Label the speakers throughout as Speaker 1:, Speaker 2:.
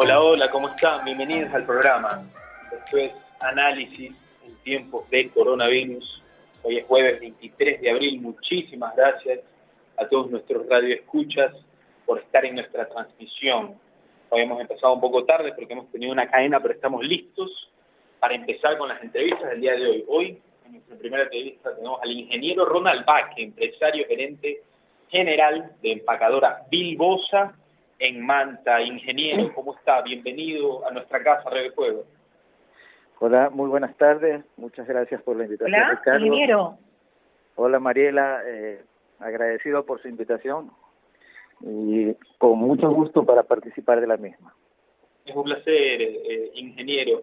Speaker 1: Hola, hola, ¿cómo están? Bienvenidos al programa. Esto es Análisis en tiempo del coronavirus. Hoy es jueves 23 de abril. Muchísimas gracias a todos nuestros radioescuchas por estar en nuestra transmisión. Hoy hemos empezado un poco tarde porque hemos tenido una cadena, pero estamos listos para empezar con las entrevistas del día de hoy. Hoy, en nuestra primera entrevista, tenemos al ingeniero Ronald Bach, empresario gerente general de empacadora Bilbosa en Manta. Ingeniero, ¿cómo está? Bienvenido a nuestra casa, Red Fuego.
Speaker 2: Hola, muy buenas tardes. Muchas gracias por la invitación,
Speaker 3: Hola,
Speaker 2: Ricardo.
Speaker 3: ingeniero.
Speaker 2: Hola, Mariela. Eh, agradecido por su invitación y con mucho gusto para participar de la misma.
Speaker 1: Es un placer, eh, ingeniero.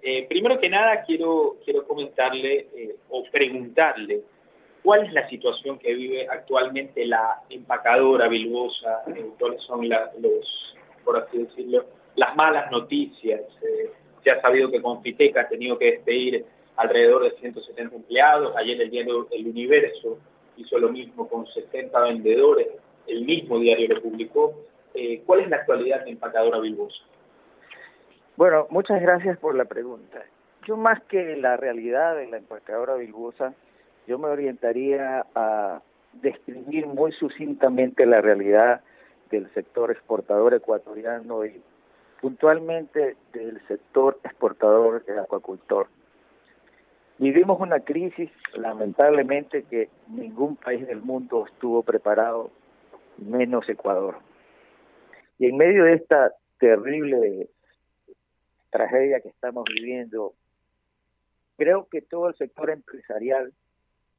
Speaker 1: Eh, primero que nada, quiero, quiero comentarle eh, o preguntarle cuál es la situación que vive actualmente la empacadora Bilbosa, eh, cuáles son la- los, por así decirlo, las malas noticias. Eh, se ha sabido que Confiteca ha tenido que despedir alrededor de 170 empleados. Ayer el diario El Universo hizo lo mismo con 60 vendedores. El mismo diario lo publicó. Eh, ¿Cuál es la actualidad de empacadora Bilbosa?
Speaker 2: Bueno, muchas gracias por la pregunta. Yo más que la realidad de la empacadora Bilbosa, yo me orientaría a describir muy sucintamente la realidad del sector exportador ecuatoriano y puntualmente del sector exportador del acuacultor. Vivimos una crisis, lamentablemente, que ningún país del mundo estuvo preparado, menos Ecuador. Y en medio de esta terrible tragedia que estamos viviendo, creo que todo el sector empresarial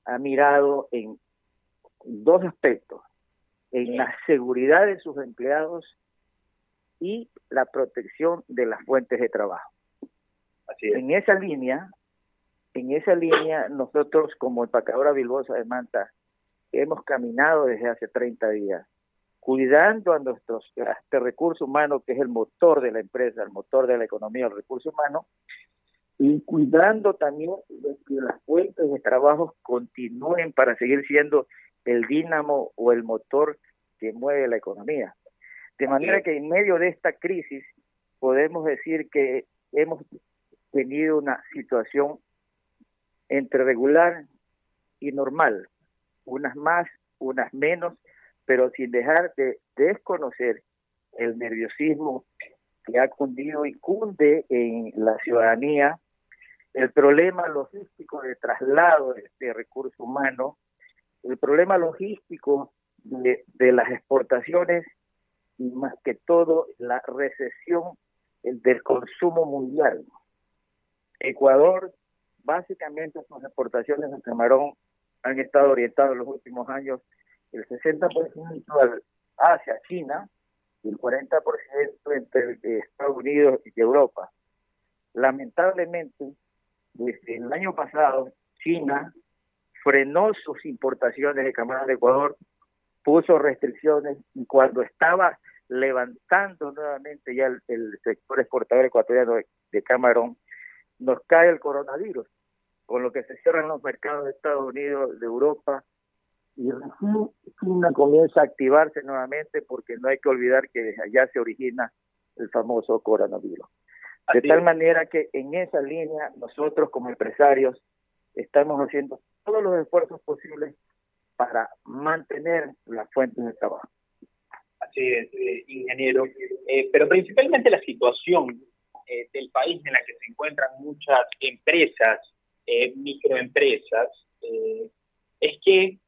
Speaker 2: ha mirado en dos aspectos, en la seguridad de sus empleados y la protección de las fuentes de trabajo.
Speaker 1: Así es.
Speaker 2: En esa línea, en esa línea, nosotros como empacadora Bilbosa de Manta hemos caminado desde hace 30 días, cuidando a nuestros a este recurso humano que es el motor de la empresa, el motor de la economía, el recurso humano, y cuidando también de que las fuentes de trabajo continúen para seguir siendo el dínamo o el motor que mueve la economía. De manera que en medio de esta crisis podemos decir que hemos tenido una situación entre regular y normal, unas más, unas menos, pero sin dejar de desconocer el nerviosismo que ha cundido y cunde en la ciudadanía, el problema logístico de traslado de, de recursos humanos, el problema logístico de, de las exportaciones y más que todo la recesión el del consumo mundial. Ecuador, básicamente sus exportaciones de camarón han estado orientadas en los últimos años el 60% hacia China y el 40% entre Estados Unidos y Europa. Lamentablemente, año pasado, China frenó sus importaciones de camarón de Ecuador, puso restricciones y cuando estaba levantando nuevamente ya el, sector exportador ecuatoriano de, de, camarón, nos cae el coronavirus, con lo que se cierran los mercados de Estados Unidos, de Europa, y recién China comienza a activarse nuevamente porque no hay que olvidar que desde allá se origina el famoso coronavirus. De tal es. manera que en esa línea nosotros como empresarios estamos haciendo todos los esfuerzos posibles para mantener las fuentes de trabajo.
Speaker 1: Así es, eh, ingeniero. Eh, pero principalmente la situación eh, del país en la que se encuentran muchas empresas, microempresas, es que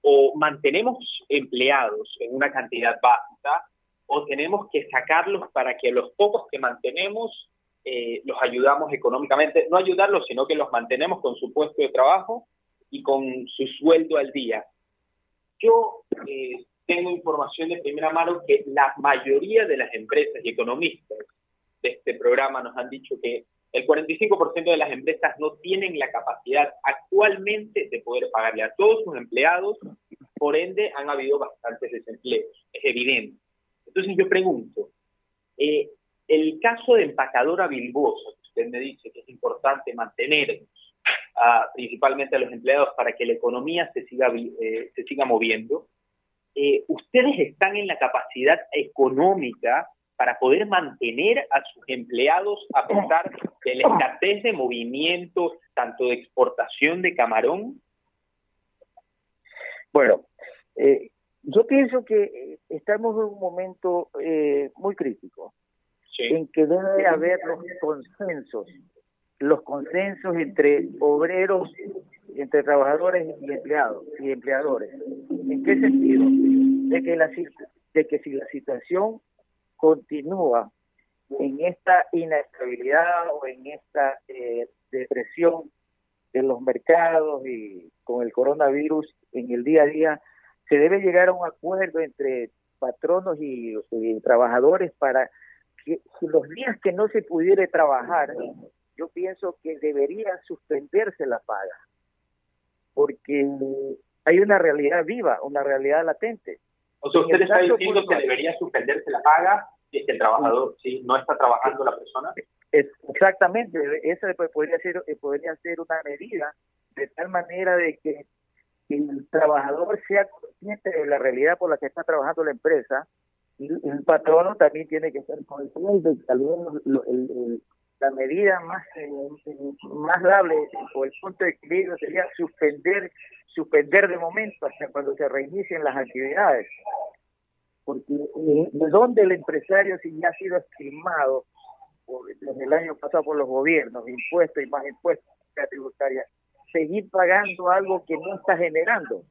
Speaker 1: o mantenemos empleados en una cantidad básica o tenemos que sacarlos para que los pocos que mantenemos eh, los ayudamos económicamente, no ayudarlos, sino que los mantenemos con su puesto de trabajo y con su sueldo al día. Yo eh, tengo información de primera mano que la mayoría de las empresas y economistas de este programa nos han dicho que el 45% de las empresas no tienen la capacidad actualmente de poder pagarle a todos sus empleados, por ende han habido bastantes desempleos, es evidente. Entonces yo pregunto, eh, el caso de empacadora Bilbosa, que usted me dice que es importante mantenernos, uh, principalmente a los empleados para que la economía se siga, eh, se siga moviendo, eh, ¿ustedes están en la capacidad económica para poder mantener a sus empleados a pesar de la escasez de movimiento, tanto de exportación de camarón?
Speaker 2: Bueno, eh, yo pienso que estamos en un momento eh, muy crítico, en que debe haber los consensos, los consensos entre obreros, entre trabajadores y empleados y empleadores. ¿En qué sentido? De que, la, de que si la situación continúa en esta inestabilidad o en esta eh, depresión de los mercados y con el coronavirus en el día a día, se debe llegar a un acuerdo entre patronos y, trabajadores para que los días que no se pudiera trabajar, yo pienso que debería suspenderse la paga, porque hay una realidad viva, una realidad latente.
Speaker 1: O sea, usted está diciendo que debería suspenderse la paga si el trabajador sí, no está trabajando la persona.
Speaker 2: Exactamente, esa podría ser, podría ser una medida de tal manera de que el trabajador sea consciente de la realidad por la que está trabajando la empresa y el patrono también tiene que ser consciente tal vez la medida más más dable o el punto de equilibrio sería suspender suspender de momento hasta cuando se reinicien las actividades. Porque eh, de dónde el empresario si ya ha sido estimado desde el año pasado por los gobiernos impuestos y más impuestos tributarias seguir pagando algo que no está generando.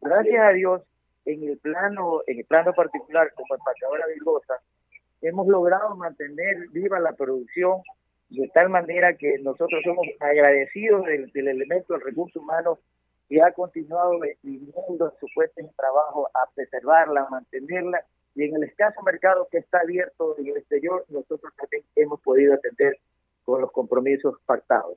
Speaker 2: Gracias a Dios, en el plano, en el plano particular, como empacadora Vilgosa, hemos logrado mantener viva la producción de tal manera que nosotros somos agradecidos del, elemento del recurso humano que ha continuado viviendo su puesta en trabajo a preservarla, a mantenerla, y en el escaso mercado que está abierto en el exterior, nosotros también hemos podido atender con los compromisos pactados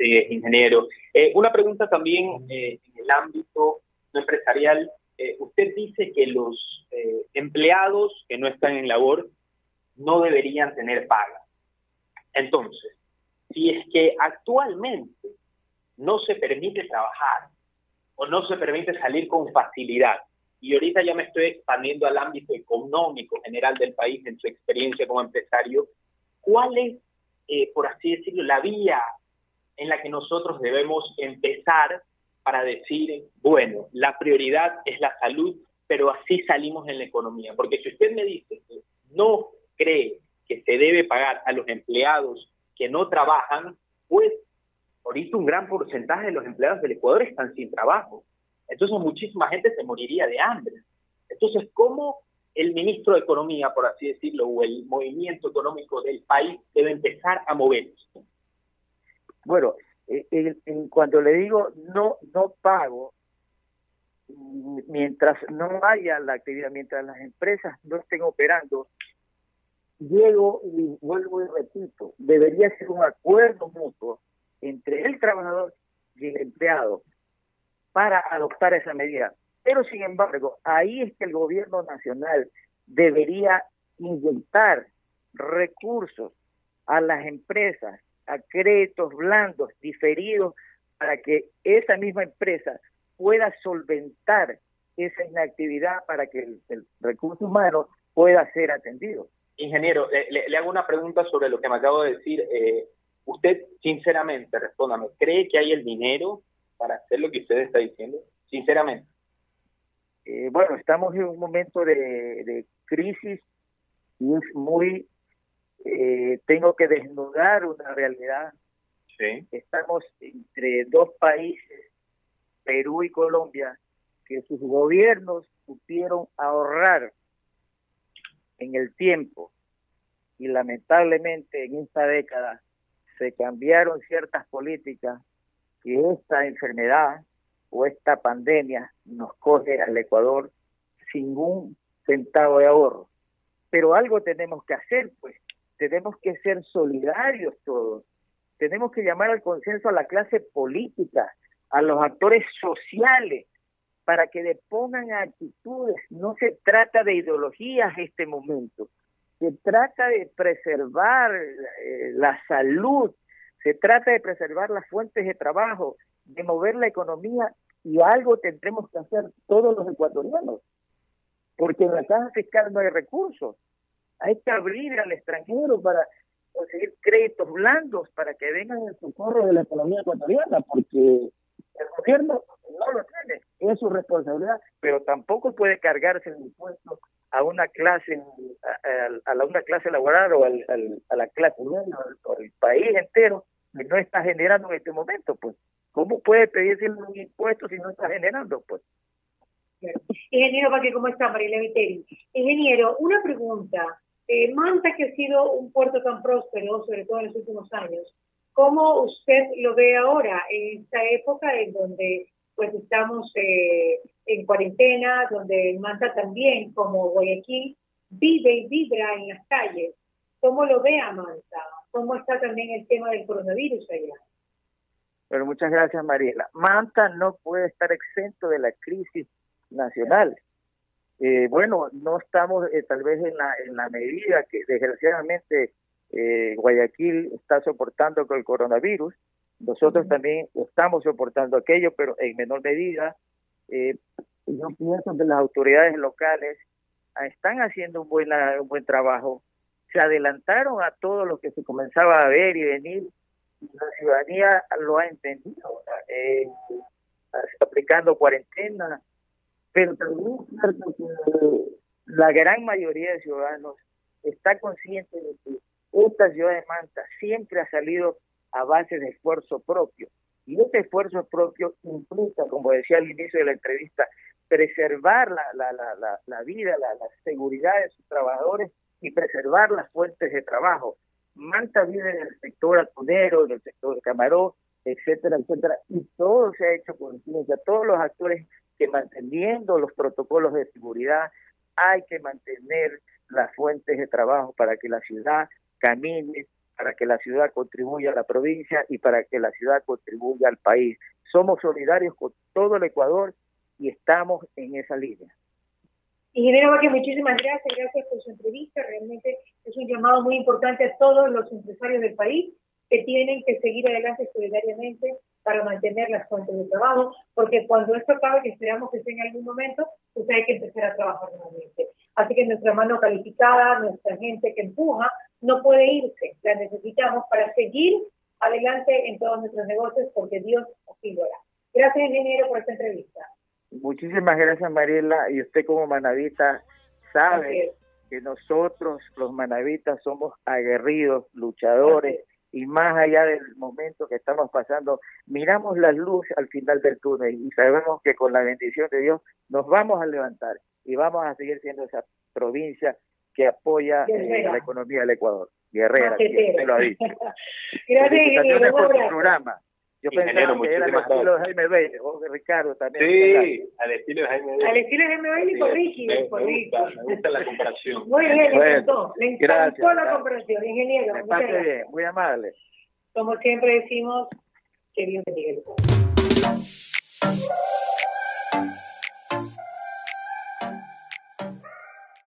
Speaker 1: ingeniero. Eh, una pregunta también eh, en el ámbito empresarial. Eh, usted dice que los empleados que no están en labor no deberían tener paga. Entonces, si es que actualmente no se permite trabajar o no se permite salir con facilidad, y ahorita ya me estoy expandiendo al ámbito económico general del país en su experiencia como empresario, ¿cuál es, por así decirlo, la vía en la que nosotros debemos empezar para decir, bueno, la prioridad es la salud, pero así salimos en la economía. Porque si usted me dice que no cree que se debe pagar a los empleados que no trabajan, pues ahorita un gran porcentaje de los empleados del Ecuador están sin trabajo. Entonces muchísima gente se moriría de hambre. Entonces, ¿cómo el ministro de Economía, por así decirlo, o el movimiento económico del país debe empezar a moverse?
Speaker 2: Bueno, eh, cuando le digo no, no pago, mientras no haya la actividad, mientras las empresas no estén operando, llego y vuelvo y repito, debería ser un acuerdo mutuo entre el trabajador y el empleado para adoptar esa medida. Pero sin embargo, ahí es que el gobierno nacional debería inyectar recursos a las empresas a créditos blandos diferidos para que esa misma empresa pueda solventar esa inactividad para que el, recurso humano pueda ser atendido.
Speaker 1: Ingeniero, le, hago una pregunta sobre lo que me acabo de decir. Eh, usted, sinceramente, respóndame, ¿cree que hay el dinero para hacer lo que usted está diciendo? Sinceramente.
Speaker 2: Eh, bueno, estamos en un momento de, de crisis y es muy eh, tengo que desnudar una realidad. Estamos entre dos países, Perú y Colombia, que sus gobiernos supieron ahorrar en el tiempo y lamentablemente en esta década se cambiaron ciertas políticas y esta enfermedad o esta pandemia nos coge al Ecuador sin un centavo de ahorro. Pero algo tenemos que hacer, pues, tenemos que ser solidarios todos, tenemos que llamar al consenso a la clase política, a los actores sociales, para que depongan actitudes. No se trata de ideologías este momento, se trata de preservar eh, la salud, se trata de preservar las fuentes de trabajo, de mover la economía y algo tendremos que hacer todos los ecuatorianos. porque en la caja fiscal no hay recursos. Hay que abrir al extranjero para conseguir créditos blandos para que vengan en socorro de la economía ecuatoriana, porque el gobierno no lo tiene, es su responsabilidad, pero tampoco puede cargarse el impuesto a una clase a, la una clase laboral o al, a la clase media o al país entero que no está generando en este momento, pues. ¿Cómo puede pedirse un impuesto si no está generando, pues?
Speaker 3: Ingeniero Paque, ¿cómo está? María Viteri. Ingeniero, una pregunta. Eh, Manta, que ha sido un puerto tan próspero, sobre todo en los últimos años, ¿cómo usted lo ve ahora, en esta época en donde pues estamos eh, en cuarentena, donde Manta también, como Guayaquil, vive y vibra en las calles? ¿Cómo lo ve a Manta? ¿Cómo está también el tema del coronavirus allá?
Speaker 2: Bueno, muchas gracias, Mariela. Manta no puede estar exento de la crisis nacional. Eh, bueno, no estamos eh, tal vez en la, en la medida que desgraciadamente eh, Guayaquil está soportando con el coronavirus. Nosotros también estamos soportando aquello, pero en menor medida. yo pienso que las autoridades locales ah, están haciendo un buen, un buen trabajo. Se adelantaron a todo lo que se comenzaba a ver y venir. La ciudadanía lo ha entendido, aplicando cuarentena, pero también es cierto que la gran mayoría de ciudadanos está consciente de que esta ciudad de Manta siempre ha salido a base de esfuerzo propio. Y este esfuerzo propio implica, como decía al inicio de la entrevista, preservar la, la, vida, la, seguridad de sus trabajadores y preservar las fuentes de trabajo. Manta vive en el sector atunero, en el sector camarón, etcétera, etcétera, y todo se ha hecho con ciencia, todos los actores que manteniendo los protocolos de seguridad, hay que mantener las fuentes de trabajo para que la ciudad camine, para que la ciudad contribuya a la provincia y para que la ciudad contribuya al país. Somos solidarios con todo el Ecuador y estamos en esa línea.
Speaker 3: Ingeniero Valle, muchísimas gracias, gracias por su entrevista. Realmente es un llamado muy importante a todos los empresarios del país que tienen que seguir adelante solidariamente para mantener las fuentes de trabajo, porque cuando esto acabe, que esperamos que sea en algún momento, pues hay que empezar a trabajar nuevamente. Así que nuestra mano calificada, nuestra gente que empuja, no puede irse, la necesitamos para seguir adelante en todos nuestros negocios, porque Dios así lo hará. Gracias, ingeniero, por esta entrevista.
Speaker 2: Muchísimas gracias, Mariela, y usted como manavita sabe que nosotros, los manavitas, somos aguerridos, luchadores, y más allá del momento que estamos pasando, miramos la luz al final del túnel y sabemos que con la bendición de Dios nos vamos a levantar y vamos a seguir siendo esa provincia que apoya eh, la economía del Ecuador. Guerrera, usted lo ha dicho.
Speaker 3: Gracias,
Speaker 2: por tu programa. Yo pensaba que era al estilo de Jaime Bailey, o de Ricardo también.
Speaker 1: Sí, al estilo de Jaime Bailey.
Speaker 3: Al estilo de Jaime Bailey con Ricky.
Speaker 1: Me, gusta, me gusta la comparación.
Speaker 3: Muy bien, le encantó. Le encantó la comparación, ingeniero.
Speaker 2: Me pase bien, muy amable.
Speaker 3: Como siempre decimos, que Dios bendiga el